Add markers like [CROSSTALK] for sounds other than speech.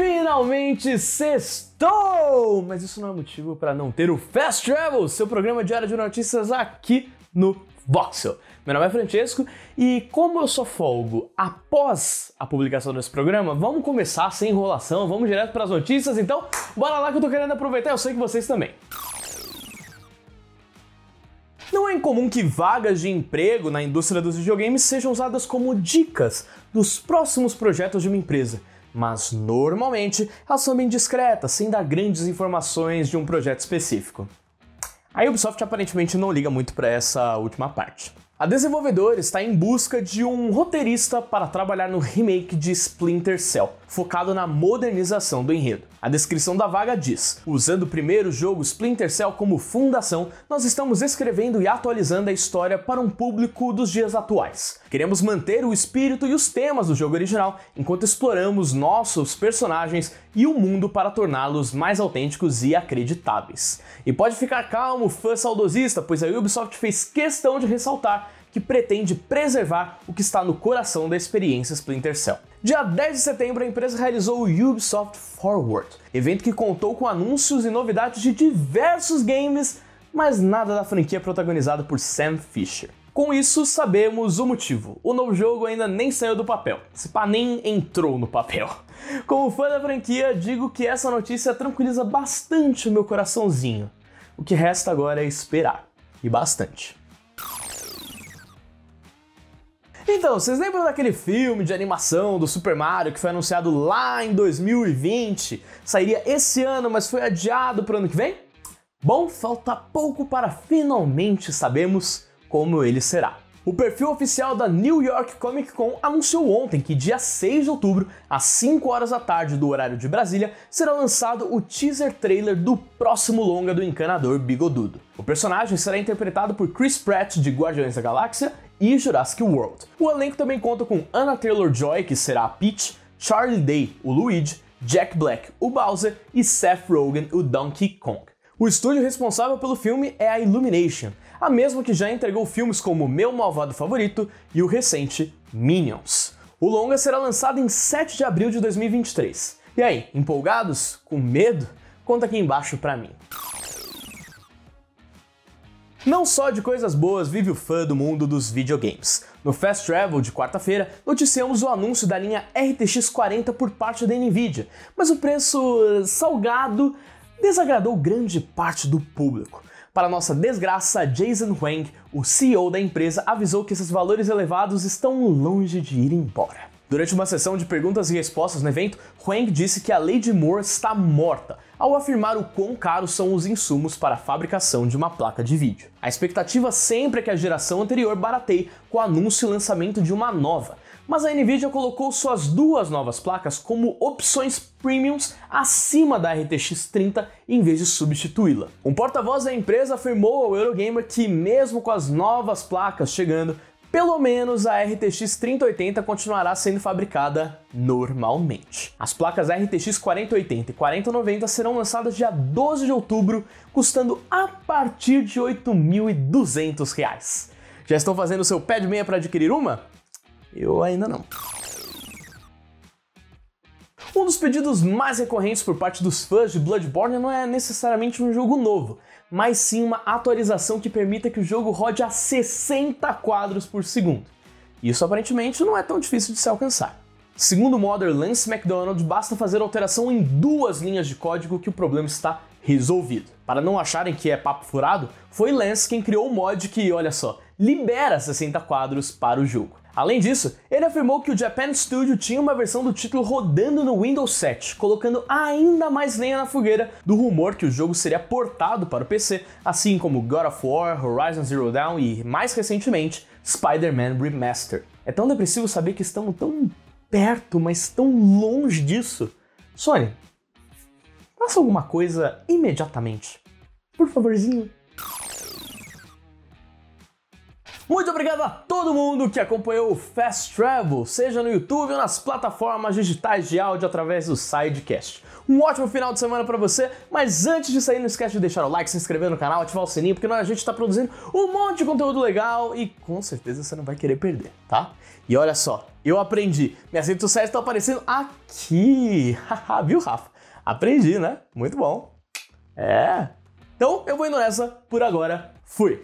Finalmente sextou! Mas isso não é motivo para não ter o Fast Travel, seu programa diário de notícias aqui no Voxel. Meu nome é Francesco e como eu só folgo após a publicação desse programa, vamos começar sem enrolação, vamos direto para as notícias, então bora lá que eu tô querendo aproveitar, eu sei que vocês também. Não é incomum que vagas de emprego na indústria dos videogames sejam usadas como dicas dos próximos projetos de uma empresa, mas normalmente elas são bem discretas, sem dar grandes informações de um projeto específico. A Ubisoft aparentemente não liga muito para essa última parte. A desenvolvedora está em busca de um roteirista para trabalhar no remake de Splinter Cell, focado na modernização do enredo. A descrição da vaga diz: Usando o primeiro jogo Splinter Cell como fundação, nós estamos escrevendo e atualizando a história para um público dos dias atuais. Queremos manter o espírito e os temas do jogo original enquanto exploramos nossos personagens e o mundo para torná-los mais autênticos e acreditáveis. E pode ficar calmo, fã saudosista, pois a Ubisoft fez questão de ressaltar que pretende preservar o que está no coração da experiência Splinter Cell. Dia 10 de setembro, a empresa realizou o Ubisoft Forward, evento que contou com anúncios e novidades de diversos games, mas nada da franquia protagonizada por Sam Fisher. Com isso, sabemos o motivo. O novo jogo ainda nem saiu do papel. Se pá, nem entrou no papel. Como fã da franquia, digo que essa notícia tranquiliza bastante o meu coraçãozinho. O que resta agora é esperar. E bastante. Então, vocês lembram daquele filme de animação do Super Mario que foi anunciado lá em 2020? Sairia esse ano, mas foi adiado para o ano que vem? Bom, falta pouco para finalmente sabermos como ele será. O perfil oficial da New York Comic Con anunciou ontem que dia 6 de outubro, às 5 horas da tarde do horário de Brasília, será lançado o teaser trailer do próximo longa do encanador Bigodudo. O personagem será interpretado por Chris Pratt de Guardiões da Galáxia e Jurassic World. O elenco também conta com Anna Taylor-Joy, que será a Peach, Charlie Day, o Luigi, Jack Black, o Bowser e Seth Rogen, o Donkey Kong. O estúdio responsável pelo filme é a Illumination, a mesma que já entregou filmes como Meu Malvado Favorito e o recente Minions. O longa será lançado em 7 de abril de 2023. E aí, empolgados? Com medo? Conta aqui embaixo pra mim. Não só de coisas boas vive o fã do mundo dos videogames. No Fast Travel de quarta-feira, noticiamos o anúncio da linha RTX 40 por parte da Nvidia, mas o preço salgado desagradou grande parte do público. Para nossa desgraça, Jason Huang, o CEO da empresa, avisou que esses valores elevados estão longe de ir embora. Durante uma sessão de perguntas e respostas no evento, Huang disse que a Lady Moore está morta, ao afirmar o quão caros são os insumos para a fabricação de uma placa de vídeo. A expectativa sempre é que a geração anterior barateie com o anúncio e lançamento de uma nova, mas a Nvidia colocou suas duas novas placas como opções premiums acima da RTX 30 em vez de substituí-la. Um porta-voz da empresa afirmou ao Eurogamer que mesmo com as novas placas chegando, pelo menos a RTX 3080 continuará sendo fabricada normalmente. As placas RTX 4080 e 4090 serão lançadas dia 12 de outubro, custando a partir de R$ 8.200. Já estão fazendo seu pé de meia para adquirir uma? Eu ainda não. Um dos pedidos mais recorrentes por parte dos fãs de Bloodborne não é necessariamente um jogo novo, mas sim uma atualização que permita que o jogo rode a 60 quadros por segundo. Isso aparentemente não é tão difícil de se alcançar. Segundo o modder Lance McDonald, basta fazer alteração em duas linhas de código que o problema está resolvido. Para não acharem que é papo furado, foi Lance quem criou o mod que, olha só, libera 60 quadros para o jogo. Além disso, ele afirmou que o Japan Studio tinha uma versão do título rodando no Windows 7, colocando ainda mais lenha na fogueira do rumor que o jogo seria portado para o PC, assim como God of War, Horizon Zero Dawn e, mais recentemente, Spider-Man Remaster. É tão depressivo saber que estamos tão perto, mas tão longe disso. Sony, faça alguma coisa imediatamente. Por favorzinho. Muito obrigado a todo mundo que acompanhou o Fast Travel, seja no YouTube ou nas plataformas digitais de áudio através do Sidecast. Um ótimo final de semana para você, mas antes de sair, não esquece de deixar o like, se inscrever no canal, ativar o sininho, porque a gente está produzindo um monte de conteúdo legal e com certeza você não vai querer perder, tá? E olha só, eu aprendi. Minhas redes sociais estão aparecendo aqui. [LAUGHS] Viu, Rafa? Aprendi, né? Muito bom. É. Então eu vou indo nessa por agora. Fui!